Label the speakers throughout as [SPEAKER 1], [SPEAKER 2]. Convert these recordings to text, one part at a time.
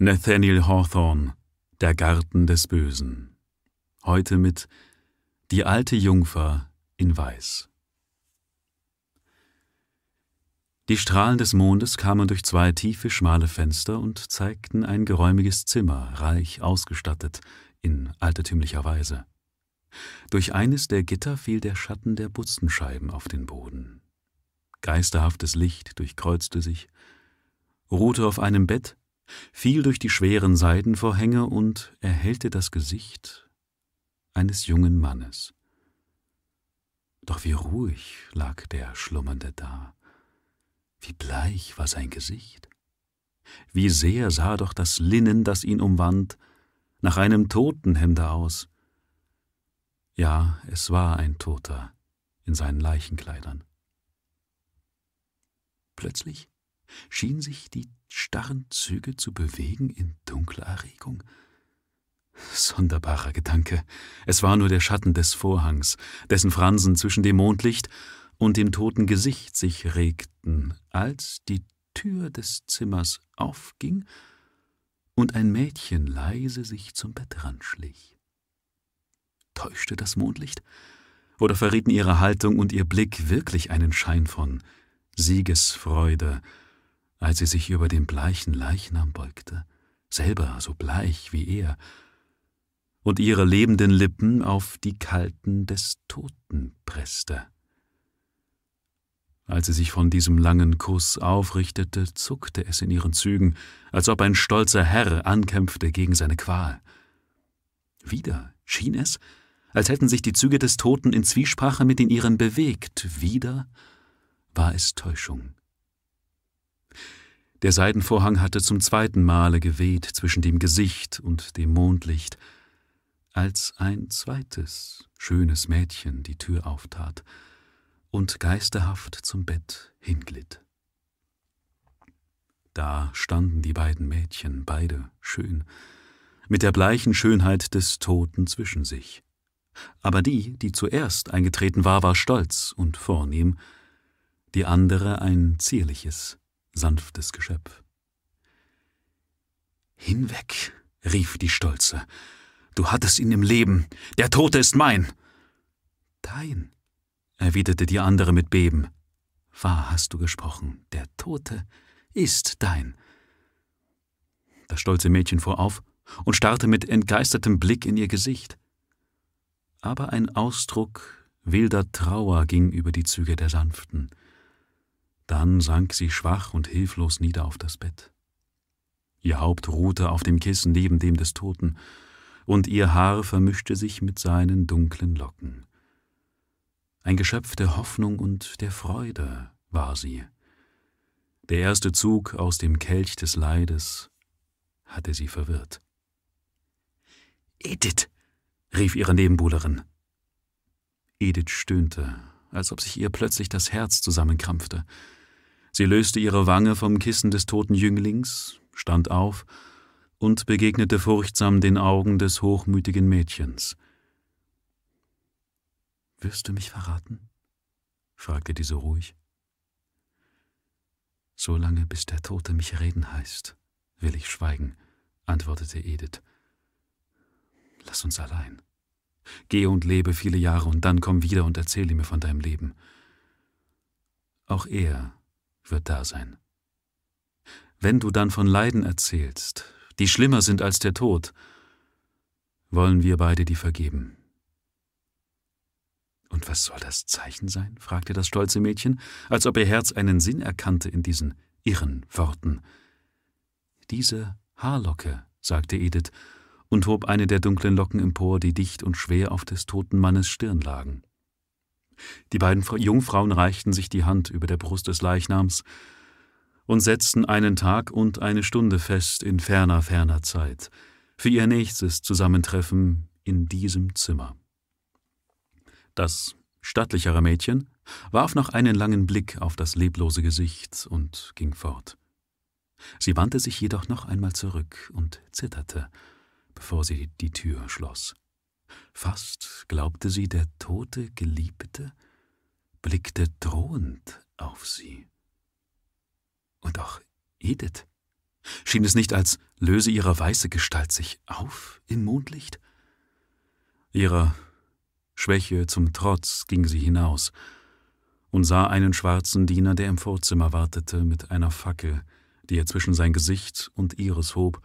[SPEAKER 1] Nathaniel Hawthorne Der Garten des Bösen. Heute mit Die alte Jungfer in Weiß. Die Strahlen des Mondes kamen durch zwei tiefe, schmale Fenster und zeigten ein geräumiges Zimmer, reich ausgestattet, in altertümlicher Weise. Durch eines der Gitter fiel der Schatten der Butzenscheiben auf den Boden. Geisterhaftes Licht durchkreuzte sich, ruhte auf einem Bett, fiel durch die schweren Seidenvorhänge und erhellte das Gesicht eines jungen Mannes. Doch wie ruhig lag der Schlummernde da, wie bleich war sein Gesicht, wie sehr sah doch das Linnen, das ihn umwand, nach einem Totenhemde aus. Ja, es war ein Toter in seinen Leichenkleidern. Plötzlich schien sich die starren Züge zu bewegen in dunkler Erregung. Sonderbarer Gedanke. Es war nur der Schatten des Vorhangs, dessen Fransen zwischen dem Mondlicht und dem toten Gesicht sich regten, als die Tür des Zimmers aufging und ein Mädchen leise sich zum Bettrand schlich. Täuschte das Mondlicht? Oder verrieten ihre Haltung und ihr Blick wirklich einen Schein von Siegesfreude als sie sich über den bleichen Leichnam beugte, selber so bleich wie er, und ihre lebenden Lippen auf die kalten des Toten presste. Als sie sich von diesem langen Kuss aufrichtete, zuckte es in ihren Zügen, als ob ein stolzer Herr ankämpfte gegen seine Qual. Wieder schien es, als hätten sich die Züge des Toten in Zwiesprache mit den ihren bewegt, wieder war es Täuschung. Der Seidenvorhang hatte zum zweiten Male geweht zwischen dem Gesicht und dem Mondlicht, als ein zweites, schönes Mädchen die Tür auftat und geisterhaft zum Bett hinglitt. Da standen die beiden Mädchen, beide schön, mit der bleichen Schönheit des Toten zwischen sich. Aber die, die zuerst eingetreten war, war stolz und vornehm, die andere ein zierliches, sanftes Geschöpf. Hinweg, rief die Stolze, du hattest ihn im Leben, der Tote ist mein. Dein, erwiderte die andere mit Beben. Wahr hast du gesprochen, der Tote ist dein. Das stolze Mädchen fuhr auf und starrte mit entgeistertem Blick in ihr Gesicht. Aber ein Ausdruck wilder Trauer ging über die Züge der Sanften. Dann sank sie schwach und hilflos nieder auf das Bett. Ihr Haupt ruhte auf dem Kissen neben dem des Toten, und ihr Haar vermischte sich mit seinen dunklen Locken. Ein Geschöpf der Hoffnung und der Freude war sie. Der erste Zug aus dem Kelch des Leides hatte sie verwirrt. Edith, rief ihre Nebenbuhlerin. Edith stöhnte, als ob sich ihr plötzlich das Herz zusammenkrampfte. Sie löste ihre Wange vom Kissen des toten Jünglings, stand auf und begegnete furchtsam den Augen des hochmütigen Mädchens. Wirst du mich verraten? fragte diese ruhig. Solange bis der Tote mich reden heißt, will ich schweigen, antwortete Edith. Lass uns allein. Geh und lebe viele Jahre und dann komm wieder und erzähle mir von deinem Leben. Auch er wird da sein. Wenn du dann von Leiden erzählst, die schlimmer sind als der Tod, wollen wir beide die vergeben. Und was soll das Zeichen sein? fragte das stolze Mädchen, als ob ihr Herz einen Sinn erkannte in diesen irren Worten. Diese Haarlocke, sagte Edith und hob eine der dunklen Locken empor, die dicht und schwer auf des toten Mannes Stirn lagen. Die beiden Jungfrauen reichten sich die Hand über der Brust des Leichnams und setzten einen Tag und eine Stunde fest in ferner, ferner Zeit für ihr nächstes Zusammentreffen in diesem Zimmer. Das stattlichere Mädchen warf noch einen langen Blick auf das leblose Gesicht und ging fort. Sie wandte sich jedoch noch einmal zurück und zitterte, bevor sie die Tür schloss. Fast glaubte sie, der tote Geliebte blickte drohend auf sie. Und auch Edith, Schien es nicht, als löse ihre weiße Gestalt sich auf im Mondlicht? Ihrer Schwäche zum Trotz ging sie hinaus und sah einen schwarzen Diener, der im Vorzimmer wartete, mit einer Fackel, die er zwischen sein Gesicht und ihres hob,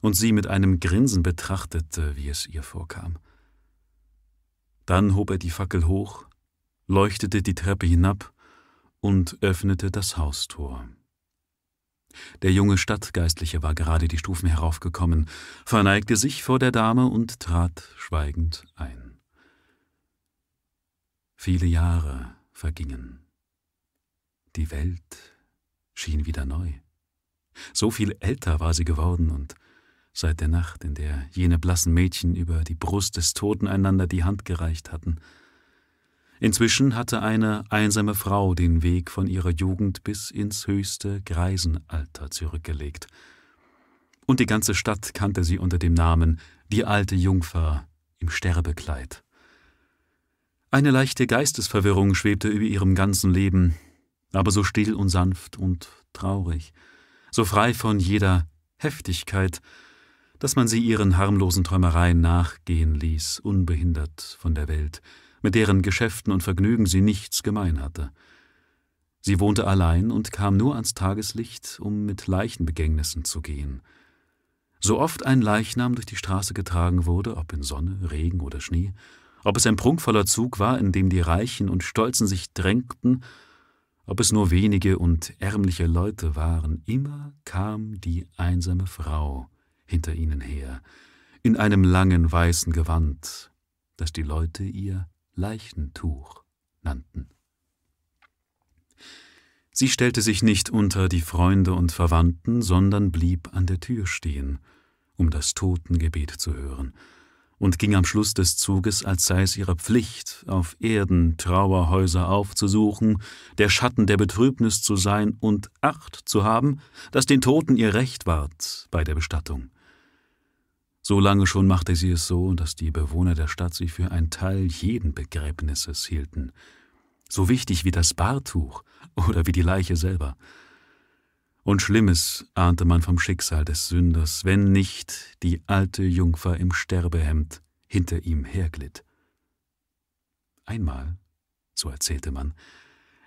[SPEAKER 1] und sie mit einem Grinsen betrachtete, wie es ihr vorkam. Dann hob er die Fackel hoch, leuchtete die Treppe hinab und öffnete das Haustor. Der junge Stadtgeistliche war gerade die Stufen heraufgekommen, verneigte sich vor der Dame und trat schweigend ein. Viele Jahre vergingen. Die Welt schien wieder neu. So viel älter war sie geworden und seit der Nacht, in der jene blassen Mädchen über die Brust des Toten einander die Hand gereicht hatten. Inzwischen hatte eine einsame Frau den Weg von ihrer Jugend bis ins höchste Greisenalter zurückgelegt. Und die ganze Stadt kannte sie unter dem Namen die alte Jungfer im Sterbekleid. Eine leichte Geistesverwirrung schwebte über ihrem ganzen Leben, aber so still und sanft und traurig, so frei von jeder Heftigkeit, dass man sie ihren harmlosen Träumereien nachgehen ließ, unbehindert von der Welt, mit deren Geschäften und Vergnügen sie nichts gemein hatte. Sie wohnte allein und kam nur ans Tageslicht, um mit Leichenbegängnissen zu gehen. So oft ein Leichnam durch die Straße getragen wurde, ob in Sonne, Regen oder Schnee, ob es ein prunkvoller Zug war, in dem die Reichen und Stolzen sich drängten, ob es nur wenige und ärmliche Leute waren, immer kam die einsame Frau, hinter ihnen her, in einem langen weißen Gewand, das die Leute ihr Leichentuch nannten. Sie stellte sich nicht unter die Freunde und Verwandten, sondern blieb an der Tür stehen, um das Totengebet zu hören, und ging am Schluss des Zuges, als sei es ihre Pflicht, auf Erden Trauerhäuser aufzusuchen, der Schatten der Betrübnis zu sein und Acht zu haben, dass den Toten ihr Recht ward bei der Bestattung. So lange schon machte sie es so, dass die Bewohner der Stadt sie für ein Teil jeden Begräbnisses hielten, so wichtig wie das Bartuch oder wie die Leiche selber. Und Schlimmes ahnte man vom Schicksal des Sünders, wenn nicht die alte Jungfer im Sterbehemd hinter ihm herglitt. Einmal, so erzählte man,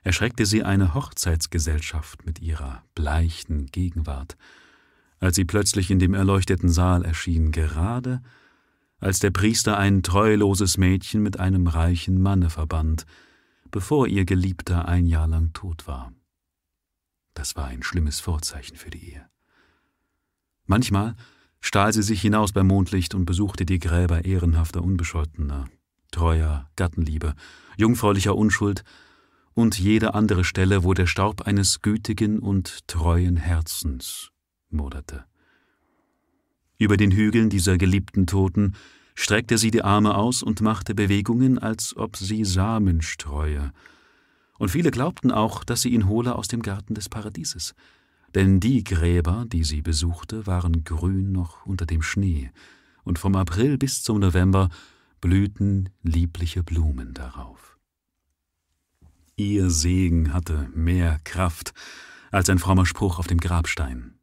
[SPEAKER 1] erschreckte sie eine Hochzeitsgesellschaft mit ihrer bleichen Gegenwart, als sie plötzlich in dem erleuchteten Saal erschien, gerade als der Priester ein treuloses Mädchen mit einem reichen Manne verband, bevor ihr Geliebter ein Jahr lang tot war. Das war ein schlimmes Vorzeichen für die Ehe. Manchmal stahl sie sich hinaus beim Mondlicht und besuchte die Gräber ehrenhafter Unbescholtener, treuer Gattenliebe, jungfräulicher Unschuld und jede andere Stelle, wo der Staub eines gütigen und treuen Herzens moderte. Über den Hügeln dieser geliebten Toten streckte sie die Arme aus und machte Bewegungen, als ob sie Samen streue. Und viele glaubten auch, dass sie ihn hole aus dem Garten des Paradieses. Denn die Gräber, die sie besuchte, waren grün noch unter dem Schnee, und vom April bis zum November blühten liebliche Blumen darauf. Ihr Segen hatte mehr Kraft als ein frommer Spruch auf dem Grabstein.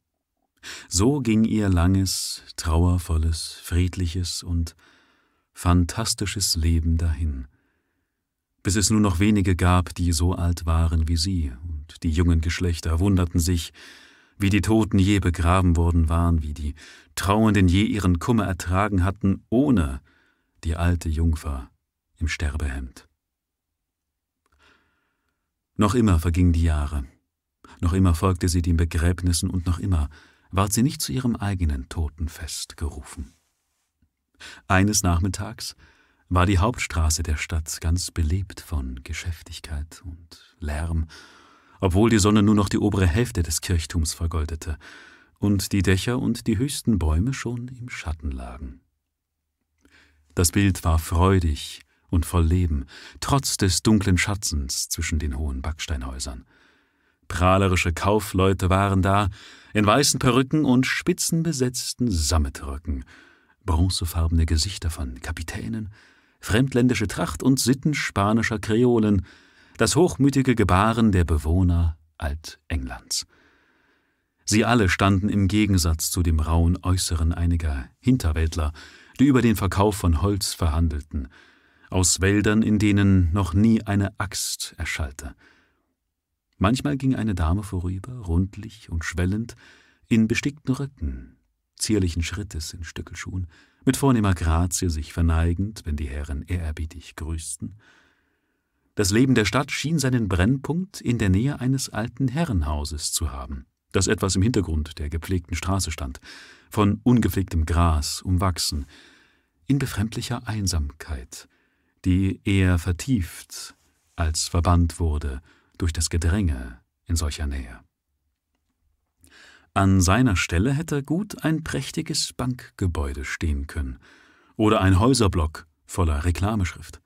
[SPEAKER 1] So ging ihr langes, trauervolles, friedliches und fantastisches Leben dahin, bis es nur noch wenige gab, die so alt waren wie sie, und die jungen Geschlechter wunderten sich, wie die Toten je begraben worden waren, wie die Trauernden je ihren Kummer ertragen hatten, ohne die alte Jungfer im Sterbehemd. Noch immer vergingen die Jahre, noch immer folgte sie den Begräbnissen und noch immer ward sie nicht zu ihrem eigenen Totenfest gerufen. Eines Nachmittags war die Hauptstraße der Stadt ganz belebt von Geschäftigkeit und Lärm, obwohl die Sonne nur noch die obere Hälfte des Kirchtums vergoldete und die Dächer und die höchsten Bäume schon im Schatten lagen. Das Bild war freudig und voll Leben, trotz des dunklen Schatzens zwischen den hohen Backsteinhäusern. Prahlerische Kaufleute waren da, in weißen Perücken und spitzenbesetzten Sammetröcken, bronzefarbene Gesichter von Kapitänen, fremdländische Tracht und Sitten spanischer Kreolen, das hochmütige Gebaren der Bewohner Altenglands. Sie alle standen im Gegensatz zu dem rauen Äußeren einiger Hinterwäldler, die über den Verkauf von Holz verhandelten, aus Wäldern, in denen noch nie eine Axt erschallte. Manchmal ging eine Dame vorüber, rundlich und schwellend, in bestickten Röcken, zierlichen Schrittes in Stöckelschuhen, mit vornehmer Grazie sich verneigend, wenn die Herren ehrerbietig grüßten. Das Leben der Stadt schien seinen Brennpunkt in der Nähe eines alten Herrenhauses zu haben, das etwas im Hintergrund der gepflegten Straße stand, von ungepflegtem Gras umwachsen, in befremdlicher Einsamkeit, die eher vertieft als verbannt wurde durch das Gedränge in solcher Nähe. An seiner Stelle hätte gut ein prächtiges Bankgebäude stehen können oder ein Häuserblock voller Reklameschrift.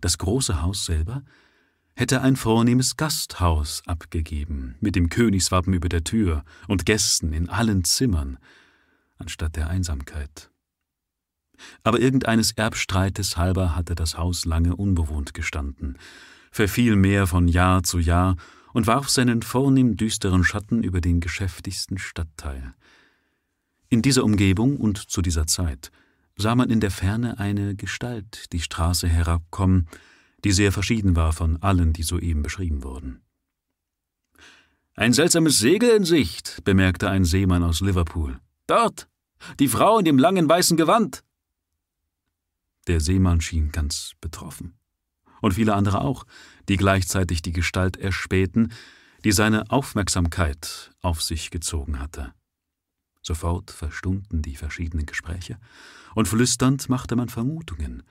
[SPEAKER 1] Das große Haus selber hätte ein vornehmes Gasthaus abgegeben, mit dem Königswappen über der Tür und Gästen in allen Zimmern, anstatt der Einsamkeit. Aber irgendeines Erbstreites halber hatte das Haus lange unbewohnt gestanden, verfiel mehr von Jahr zu Jahr und warf seinen vornehm düsteren Schatten über den geschäftigsten Stadtteil. In dieser Umgebung und zu dieser Zeit sah man in der Ferne eine Gestalt die Straße herabkommen, die sehr verschieden war von allen, die soeben beschrieben wurden. Ein seltsames Segel in Sicht, bemerkte ein Seemann aus Liverpool. Dort, die Frau in dem langen weißen Gewand. Der Seemann schien ganz betroffen. Und viele andere auch, die gleichzeitig die Gestalt erspähten, die seine Aufmerksamkeit auf sich gezogen hatte. Sofort verstummten die verschiedenen Gespräche, und flüsternd machte man Vermutungen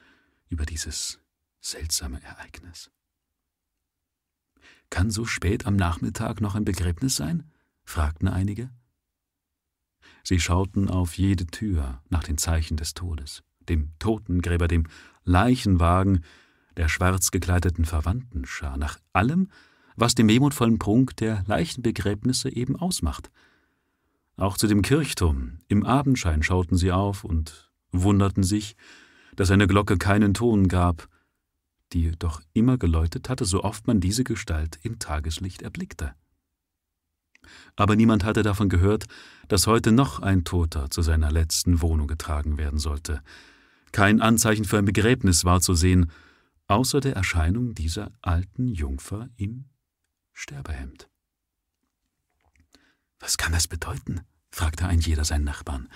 [SPEAKER 1] über dieses seltsame Ereignis. Kann so spät am Nachmittag noch ein Begräbnis sein? fragten einige. Sie schauten auf jede Tür nach den Zeichen des Todes, dem Totengräber, dem Leichenwagen, der schwarz gekleideten Verwandtenschar, nach allem, was den wehmutvollen Prunk der Leichenbegräbnisse eben ausmacht. Auch zu dem Kirchturm im Abendschein schauten sie auf und wunderten sich, dass eine Glocke keinen Ton gab, die doch immer geläutet hatte, so oft man diese Gestalt im Tageslicht erblickte. Aber niemand hatte davon gehört, dass heute noch ein Toter zu seiner letzten Wohnung getragen werden sollte. Kein Anzeichen für ein Begräbnis war zu sehen, außer der Erscheinung dieser alten Jungfer im Sterbehemd. Was kann das bedeuten? fragte ein jeder seinen Nachbarn.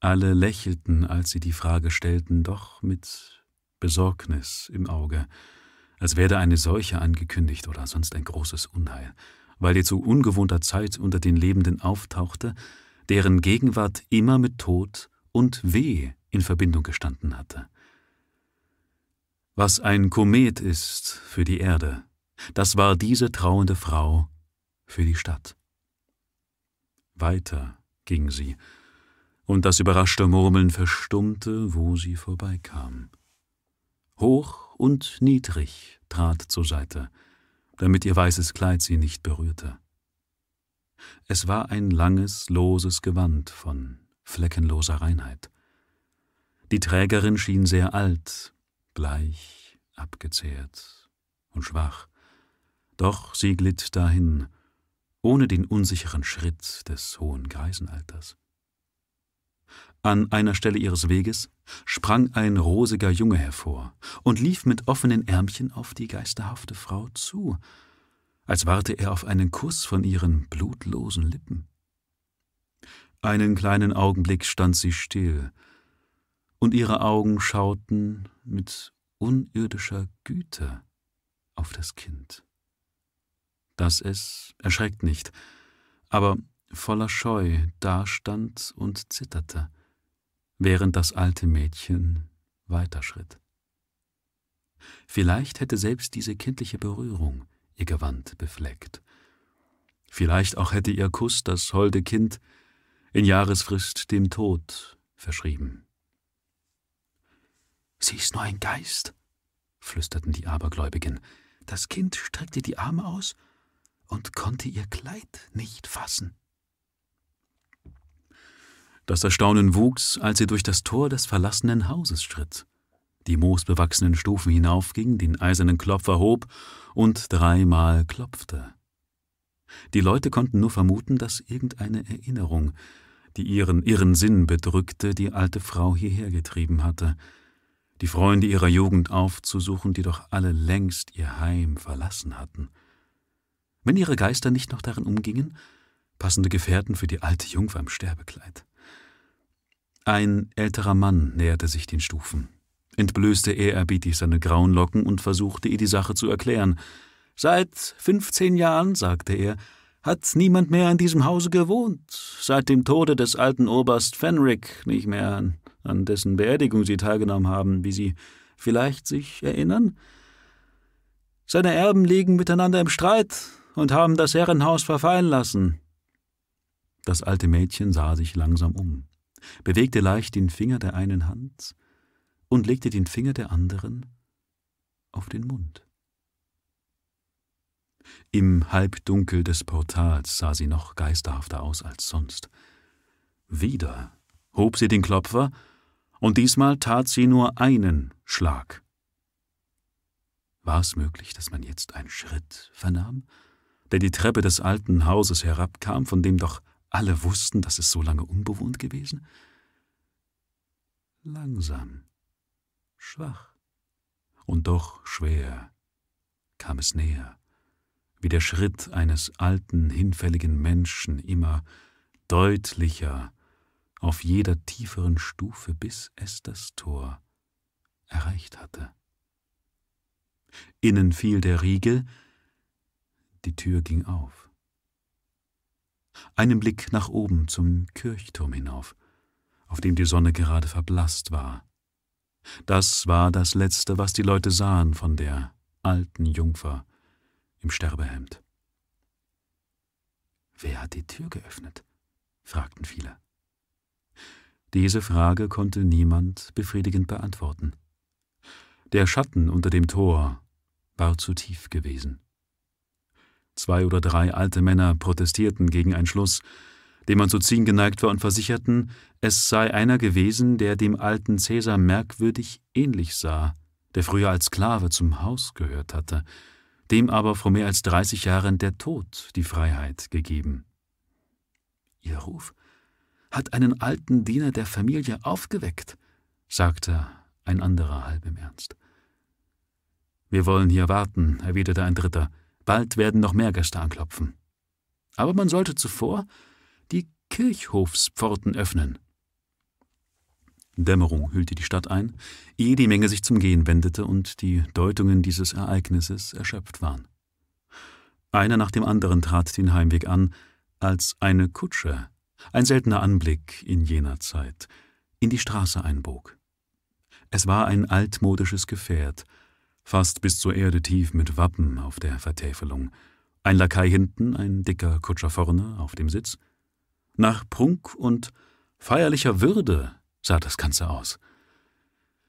[SPEAKER 1] Alle lächelten, als sie die Frage stellten, doch mit Besorgnis im Auge, als werde eine Seuche angekündigt oder sonst ein großes Unheil, weil die zu ungewohnter Zeit unter den Lebenden auftauchte, deren Gegenwart immer mit Tod und Weh in Verbindung gestanden hatte. Was ein Komet ist für die Erde, das war diese trauernde Frau für die Stadt. Weiter ging sie, und das überraschte Murmeln verstummte, wo sie vorbeikam. Hoch und niedrig trat zur Seite, damit ihr weißes Kleid sie nicht berührte. Es war ein langes, loses Gewand von fleckenloser Reinheit. Die Trägerin schien sehr alt, bleich, abgezehrt und schwach, doch sie glitt dahin, ohne den unsicheren Schritt des hohen Greisenalters. An einer Stelle ihres Weges sprang ein rosiger Junge hervor und lief mit offenen Ärmchen auf die geisterhafte Frau zu, als warte er auf einen Kuss von ihren blutlosen Lippen. Einen kleinen Augenblick stand sie still, und ihre Augen schauten mit unirdischer Güte auf das Kind. Dass es erschreckt nicht, aber voller Scheu dastand und zitterte, während das alte Mädchen weiterschritt. Vielleicht hätte selbst diese kindliche Berührung ihr Gewand befleckt. Vielleicht auch hätte ihr Kuss das holde Kind in Jahresfrist dem Tod verschrieben. Sie ist nur ein Geist, flüsterten die Abergläubigen. Das Kind streckte die Arme aus und konnte ihr Kleid nicht fassen. Das Erstaunen wuchs, als sie durch das Tor des verlassenen Hauses schritt, die moosbewachsenen Stufen hinaufging, den eisernen Klopfer hob und dreimal klopfte. Die Leute konnten nur vermuten, dass irgendeine Erinnerung, die ihren irren Sinn bedrückte, die alte Frau hierher getrieben hatte, die Freunde ihrer Jugend aufzusuchen, die doch alle längst ihr Heim verlassen hatten. Wenn ihre Geister nicht noch darin umgingen, passende Gefährten für die alte Jungfer im Sterbekleid. Ein älterer Mann näherte sich den Stufen, entblößte ehrerbietig seine grauen Locken und versuchte ihr die Sache zu erklären. Seit fünfzehn Jahren, sagte er, hat niemand mehr in diesem Hause gewohnt, seit dem Tode des alten Oberst Fenric nicht mehr, an, dessen Beerdigung Sie teilgenommen haben, wie Sie vielleicht sich erinnern? Seine Erben liegen miteinander im Streit und haben das Herrenhaus verfallen lassen. Das alte Mädchen sah sich langsam um, bewegte leicht den Finger der einen Hand und legte den Finger der anderen auf den Mund. Im Halbdunkel des Portals sah sie noch geisterhafter aus als sonst. Wieder hob sie den Klopfer, und diesmal tat sie nur einen Schlag. War es möglich, dass man jetzt einen Schritt vernahm, der die Treppe des alten Hauses herabkam, von dem doch alle wussten, dass es so lange unbewohnt gewesen? Langsam, schwach und doch schwer kam es näher, wie der Schritt eines alten, hinfälligen Menschen immer deutlicher auf jeder tieferen Stufe, bis es das Tor erreicht hatte. Innen fiel der Riegel, die Tür ging auf. Einen Blick nach oben zum Kirchturm hinauf, auf dem die Sonne gerade verblasst war. Das war das Letzte, was die Leute sahen von der alten Jungfer im Sterbehemd. Wer hat die Tür geöffnet? fragten viele. Diese Frage konnte niemand befriedigend beantworten. Der Schatten unter dem Tor war zu tief gewesen. Zwei oder drei alte Männer protestierten gegen einen Schluss, den man zu ziehen geneigt war, und versicherten, es sei einer gewesen, der dem alten Cäsar merkwürdig ähnlich sah, der früher als Sklave zum Haus gehört hatte, dem aber vor mehr als dreißig Jahren der Tod die Freiheit gegeben. Ihr Ruf hat einen alten Diener der Familie aufgeweckt, sagte ein anderer halb im Ernst. Wir wollen hier warten, erwiderte ein dritter, Bald werden noch mehr Gäste anklopfen. Aber man sollte zuvor die Kirchhofspforten öffnen. Dämmerung hüllte die Stadt ein, ehe die Menge sich zum Gehen wendete und die Deutungen dieses Ereignisses erschöpft waren. Einer nach dem anderen trat den Heimweg an, als eine Kutsche, ein seltener Anblick in jener Zeit, in die Straße einbog. Es war ein altmodisches Gefährt, fast bis zur Erde tief mit Wappen auf der Vertäfelung, ein Lakai hinten, ein dicker Kutscher vorne auf dem Sitz. Nach Prunk und feierlicher Würde sah das Ganze aus.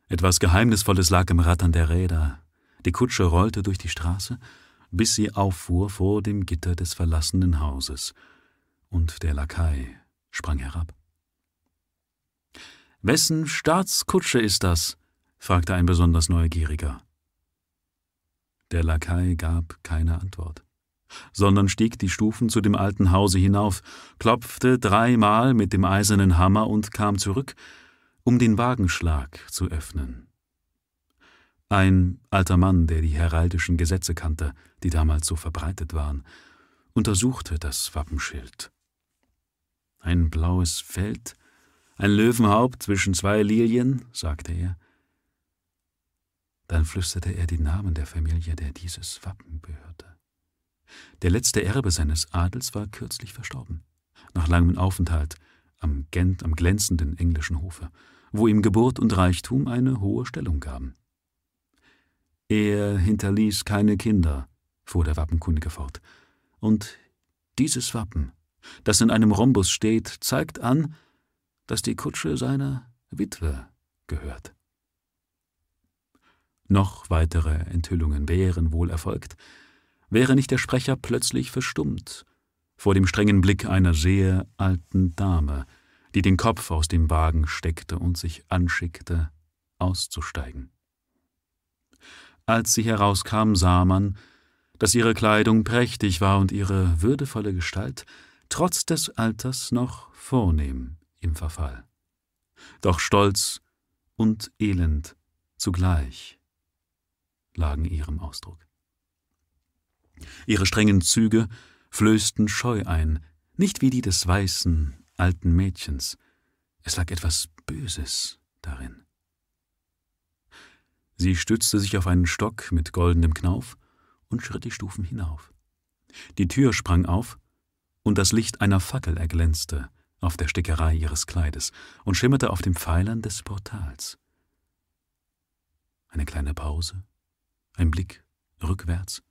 [SPEAKER 1] Etwas Geheimnisvolles lag im Rattern der Räder. Die Kutsche rollte durch die Straße, bis sie auffuhr vor dem Gitter des verlassenen Hauses, und der Lakai sprang herab. Wessen Staatskutsche ist das? fragte ein besonders Neugieriger. Der Lakai gab keine Antwort, sondern stieg die Stufen zu dem alten Hause hinauf, klopfte dreimal mit dem eisernen Hammer und kam zurück, um den Wagenschlag zu öffnen. Ein alter Mann, der die heraldischen Gesetze kannte, die damals so verbreitet waren, untersuchte das Wappenschild. Ein blaues Feld, ein Löwenhaupt zwischen zwei Lilien, sagte er, dann flüsterte er den Namen der Familie, der dieses Wappen behörte. Der letzte Erbe seines Adels war kürzlich verstorben, nach langem Aufenthalt am, am glänzenden englischen Hofe, wo ihm Geburt und Reichtum eine hohe Stellung gaben. Er hinterließ keine Kinder, fuhr der Wappenkundige fort, und dieses Wappen, das in einem Rhombus steht, zeigt an, dass die Kutsche seiner Witwe gehört. Noch weitere Enthüllungen wären wohl erfolgt, wäre nicht der Sprecher plötzlich verstummt vor dem strengen Blick einer sehr alten Dame, die den Kopf aus dem Wagen steckte und sich anschickte, auszusteigen. Als sie herauskam, sah man, dass ihre Kleidung prächtig war und ihre würdevolle Gestalt trotz des Alters noch vornehm im Verfall. Doch Stolz und Elend zugleich lagen ihrem Ausdruck. Ihre strengen Züge flößten Scheu ein, nicht wie die des weißen, alten Mädchens. Es lag etwas Böses darin. Sie stützte sich auf einen Stock mit goldenem Knauf und schritt die Stufen hinauf. Die Tür sprang auf, und das Licht einer Fackel erglänzte auf der Stickerei ihres Kleides und schimmerte auf den Pfeilern des Portals. Eine kleine Pause, ein Blick rückwärts.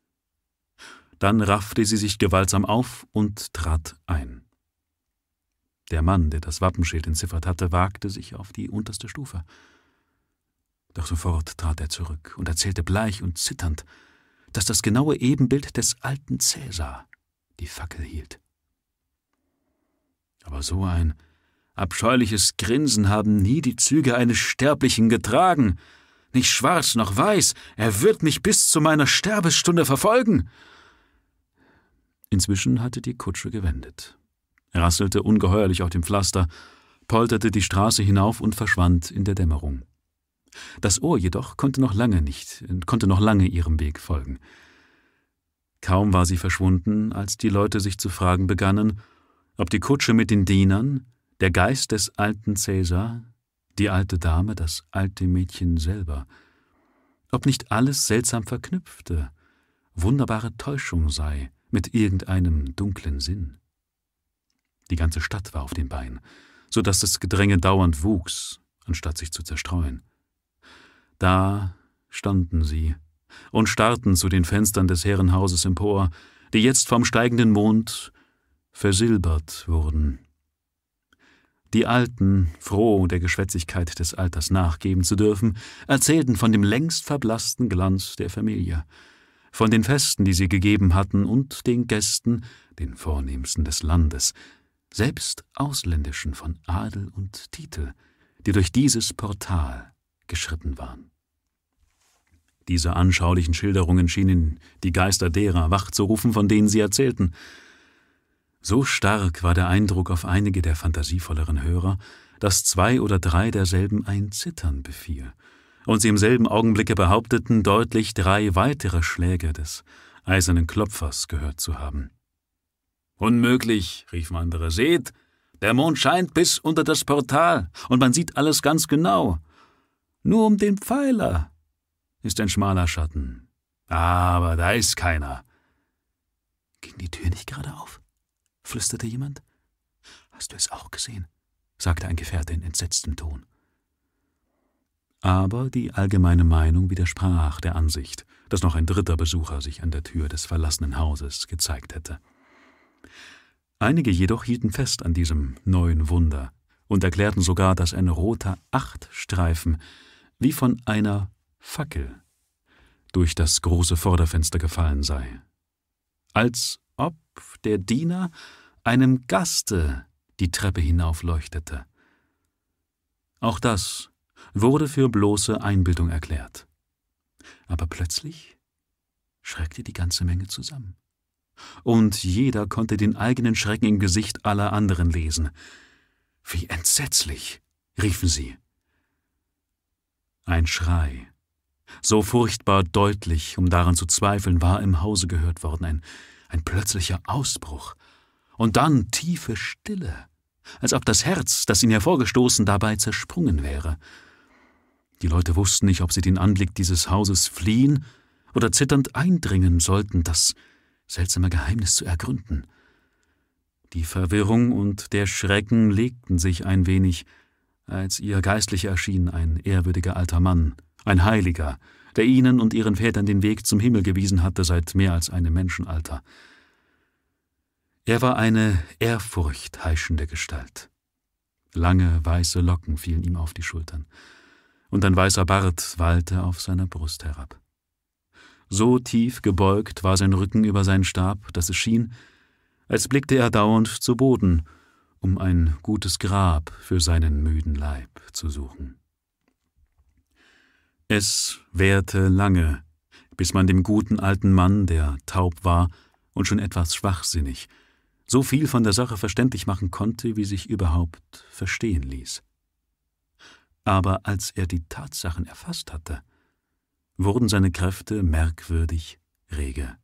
[SPEAKER 1] Dann raffte sie sich gewaltsam auf und trat ein. Der Mann, der das Wappenschild entziffert hatte, wagte sich auf die unterste Stufe. Doch sofort trat er zurück und erzählte bleich und zitternd, dass das genaue Ebenbild des alten Cäsar die Fackel hielt. Aber so ein abscheuliches Grinsen haben nie die Züge eines Sterblichen getragen. Nicht schwarz noch weiß, er wird mich bis zu meiner Sterbesstunde verfolgen. Inzwischen hatte die Kutsche gewendet, rasselte ungeheuerlich auf dem Pflaster, polterte die Straße hinauf und verschwand in der Dämmerung. Das Ohr jedoch konnte noch lange nicht, konnte noch lange ihrem Weg folgen. Kaum war sie verschwunden, als die Leute sich zu fragen begannen, ob die Kutsche mit den Dienern, der Geist des alten Cäsar, die alte Dame, das alte Mädchen selber, ob nicht alles seltsam verknüpfte, wunderbare Täuschung sei mit irgendeinem dunklen Sinn. Die ganze Stadt war auf den Beinen, so dass das Gedränge dauernd wuchs, anstatt sich zu zerstreuen. Da standen sie und starrten zu den Fenstern des Herrenhauses empor, die jetzt vom steigenden Mond versilbert wurden. Die Alten, froh der Geschwätzigkeit des Alters nachgeben zu dürfen, erzählten von dem längst verblassten Glanz der Familie, von den Festen, die sie gegeben hatten, und den Gästen, den vornehmsten des Landes, selbst ausländischen von Adel und Titel, die durch dieses Portal geschritten waren. Diese anschaulichen Schilderungen schienen die Geister derer wachzurufen, von denen sie erzählten. So stark war der Eindruck auf einige der fantasievolleren Hörer, dass zwei oder drei derselben ein Zittern befiel, und sie im selben Augenblicke behaupteten, deutlich drei weitere Schläge des eisernen Klopfers gehört zu haben. Unmöglich, riefen andere, seht, der Mond scheint bis unter das Portal, und man sieht alles ganz genau. Nur um den Pfeiler ist ein schmaler Schatten. Aber da ist keiner. Ging die Tür nicht gerade auf? Flüsterte jemand. Hast du es auch gesehen? sagte ein Gefährte in entsetztem Ton. Aber die allgemeine Meinung widersprach der Ansicht, dass noch ein dritter Besucher sich an der Tür des verlassenen Hauses gezeigt hätte. Einige jedoch hielten fest an diesem neuen Wunder und erklärten sogar, dass ein roter Achtstreifen wie von einer Fackel durch das große Vorderfenster gefallen sei, als ob der Diener einem Gaste die Treppe hinaufleuchtete. Auch das wurde für bloße Einbildung erklärt. Aber plötzlich schreckte die ganze Menge zusammen. Und jeder konnte den eigenen Schrecken im Gesicht aller anderen lesen. Wie entsetzlich, riefen sie. Ein Schrei, so furchtbar deutlich, um daran zu zweifeln, war im Hause gehört worden, ein, ein plötzlicher Ausbruch, und dann tiefe Stille, als ob das Herz, das ihn hervorgestoßen, dabei zersprungen wäre. Die Leute wussten nicht, ob sie den Anblick dieses Hauses fliehen oder zitternd eindringen sollten, das seltsame Geheimnis zu ergründen. Die Verwirrung und der Schrecken legten sich ein wenig, als ihr Geistlicher erschien, ein ehrwürdiger alter Mann, ein Heiliger, der ihnen und ihren Vätern den Weg zum Himmel gewiesen hatte seit mehr als einem Menschenalter. Er war eine ehrfurchtheischende Gestalt. Lange weiße Locken fielen ihm auf die Schultern, und ein weißer Bart wallte auf seiner Brust herab. So tief gebeugt war sein Rücken über seinen Stab, dass es schien, als blickte er dauernd zu Boden, um ein gutes Grab für seinen müden Leib zu suchen. Es währte lange, bis man dem guten alten Mann, der taub war und schon etwas schwachsinnig, so viel von der Sache verständlich machen konnte, wie sich überhaupt verstehen ließ. Aber als er die Tatsachen erfasst hatte, wurden seine Kräfte merkwürdig rege.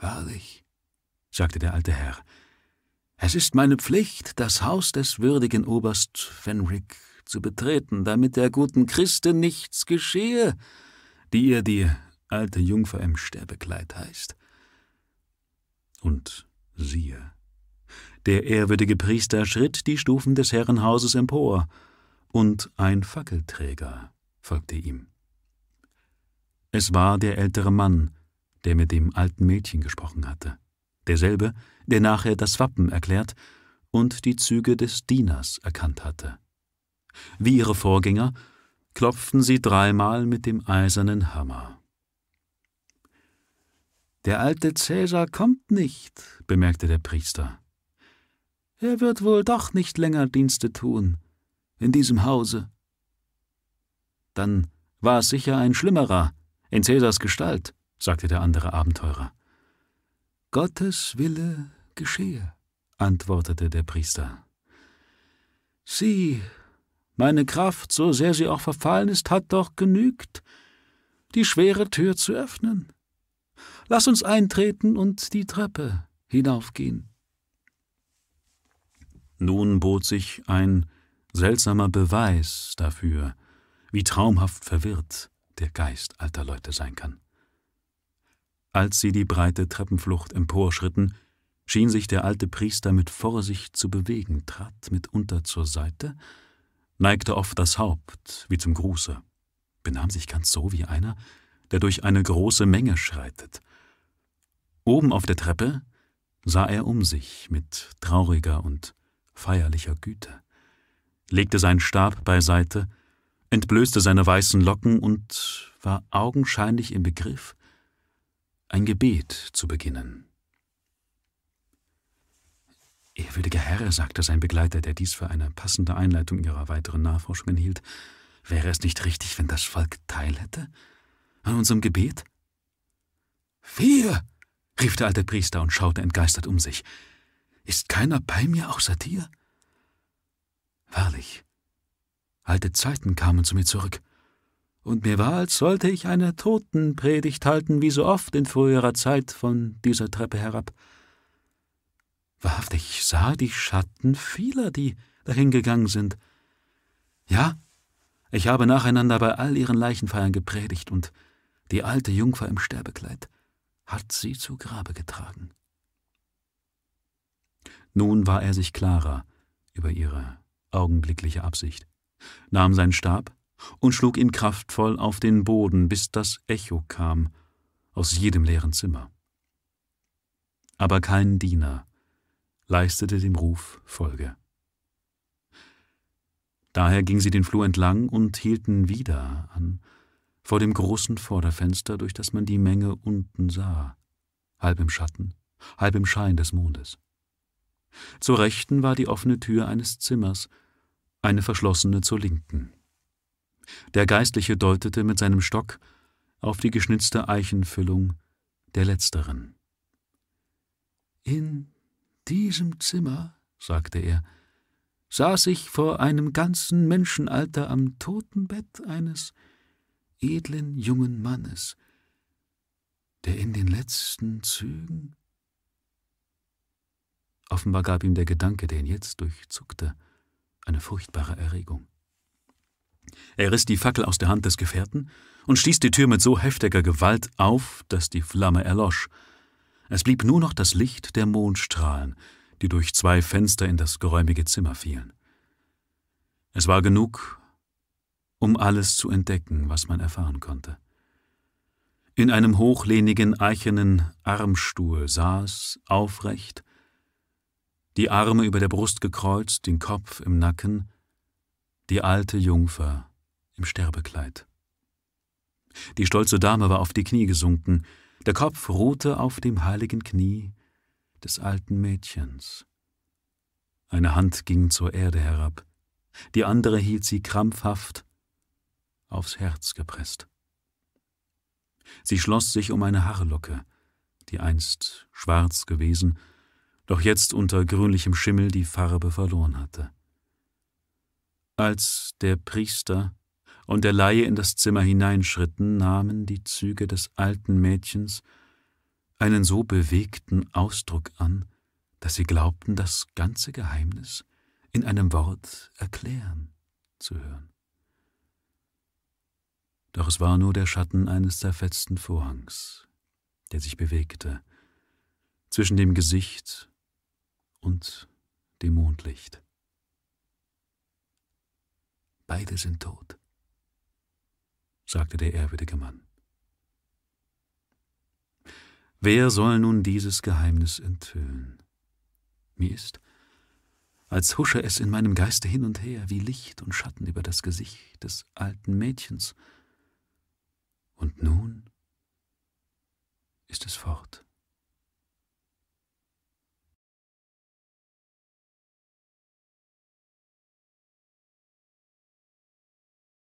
[SPEAKER 1] Wahrlich, sagte der alte Herr, es ist meine Pflicht, das Haus des würdigen Oberst Fenrick zu betreten, damit der guten Christe nichts geschehe, die ihr die alte Jungfer im Sterbekleid heißt. Und siehe, der ehrwürdige Priester schritt die Stufen des Herrenhauses empor, und ein Fackelträger folgte ihm. Es war der ältere Mann, der mit dem alten Mädchen gesprochen hatte, derselbe, der nachher das Wappen erklärt und die Züge des Dieners erkannt hatte. Wie ihre Vorgänger klopften sie dreimal mit dem eisernen Hammer. Der alte Cäsar kommt nicht, bemerkte der Priester. Er wird wohl doch nicht länger Dienste tun in diesem Hause. Dann war es sicher ein Schlimmerer, in Cäsars Gestalt, sagte der andere Abenteurer. Gottes Wille geschehe, antwortete der Priester. Sieh, meine Kraft, so sehr sie auch verfallen ist, hat doch genügt, die schwere Tür zu öffnen. Lass uns eintreten und die Treppe hinaufgehen. Nun bot sich ein seltsamer Beweis dafür, wie traumhaft verwirrt der Geist alter Leute sein kann. Als sie die breite Treppenflucht emporschritten, schien sich der alte Priester mit Vorsicht zu bewegen, trat mitunter zur Seite, neigte oft das Haupt wie zum Gruße, benahm sich ganz so wie einer, der durch eine große Menge schreitet. Oben auf der Treppe sah er um sich mit trauriger und feierlicher Güte, legte seinen Stab beiseite, entblößte seine weißen Locken und war augenscheinlich im Begriff, ein Gebet zu beginnen. Ehrwürdiger Herr, sagte sein Begleiter, der dies für eine passende Einleitung ihrer weiteren Nachforschungen hielt, wäre es nicht richtig, wenn das Volk teil hätte an unserem Gebet? Wir, rief der alte Priester und schaute entgeistert um sich. Ist keiner bei mir außer dir? Wahrlich, alte Zeiten kamen zu mir zurück und mir war, als sollte ich eine Totenpredigt halten, wie so oft in früherer Zeit von dieser Treppe herab. Wahrhaftig, ich sah die Schatten vieler, die dahingegangen sind. Ja, ich habe nacheinander bei all ihren Leichenfeiern gepredigt, und die alte Jungfer im Sterbekleid hat sie zu Grabe getragen. Nun war er sich klarer über ihre augenblickliche Absicht, nahm seinen Stab, und schlug ihn kraftvoll auf den Boden, bis das Echo kam aus jedem leeren Zimmer. Aber kein Diener leistete dem Ruf Folge. Daher ging sie den Flur entlang und hielten wieder an vor dem großen Vorderfenster, durch das man die Menge unten sah, halb im Schatten, halb im Schein des Mondes. Zur Rechten war die offene Tür eines Zimmers, eine verschlossene zur Linken. Der Geistliche deutete mit seinem Stock auf die geschnitzte Eichenfüllung der letzteren. In diesem Zimmer, sagte er, saß ich vor einem ganzen Menschenalter am Totenbett eines edlen jungen Mannes, der in den letzten Zügen Offenbar gab ihm der Gedanke, der ihn jetzt durchzuckte, eine furchtbare Erregung. Er riss die Fackel aus der Hand des Gefährten und stieß die Tür mit so heftiger Gewalt auf, dass die Flamme erlosch. Es blieb nur noch das Licht der Mondstrahlen, die durch zwei Fenster in das geräumige Zimmer fielen. Es war genug, um alles zu entdecken, was man erfahren konnte. In einem hochlehnigen eichernen Armstuhl saß, aufrecht, die Arme über der Brust gekreuzt, den Kopf im Nacken, die alte Jungfer im Sterbekleid. Die stolze Dame war auf die Knie gesunken, der Kopf ruhte auf dem heiligen Knie des alten Mädchens. Eine Hand ging zur Erde herab, die andere hielt sie krampfhaft aufs Herz gepresst. Sie schloss sich um eine Haarlocke, die einst schwarz gewesen, doch jetzt unter grünlichem Schimmel die Farbe verloren hatte. Als der Priester und der Laie in das Zimmer hineinschritten, nahmen die Züge des alten Mädchens einen so bewegten Ausdruck an, dass sie glaubten, das ganze Geheimnis in einem Wort erklären zu hören. Doch es war nur der Schatten eines zerfetzten Vorhangs, der sich bewegte, zwischen dem Gesicht und dem Mondlicht. Beide sind tot, sagte der ehrwürdige Mann. Wer soll nun dieses Geheimnis enthüllen? Mir ist, als husche es in meinem Geiste hin und her wie Licht und Schatten über das Gesicht des alten Mädchens. Und nun ist es fort.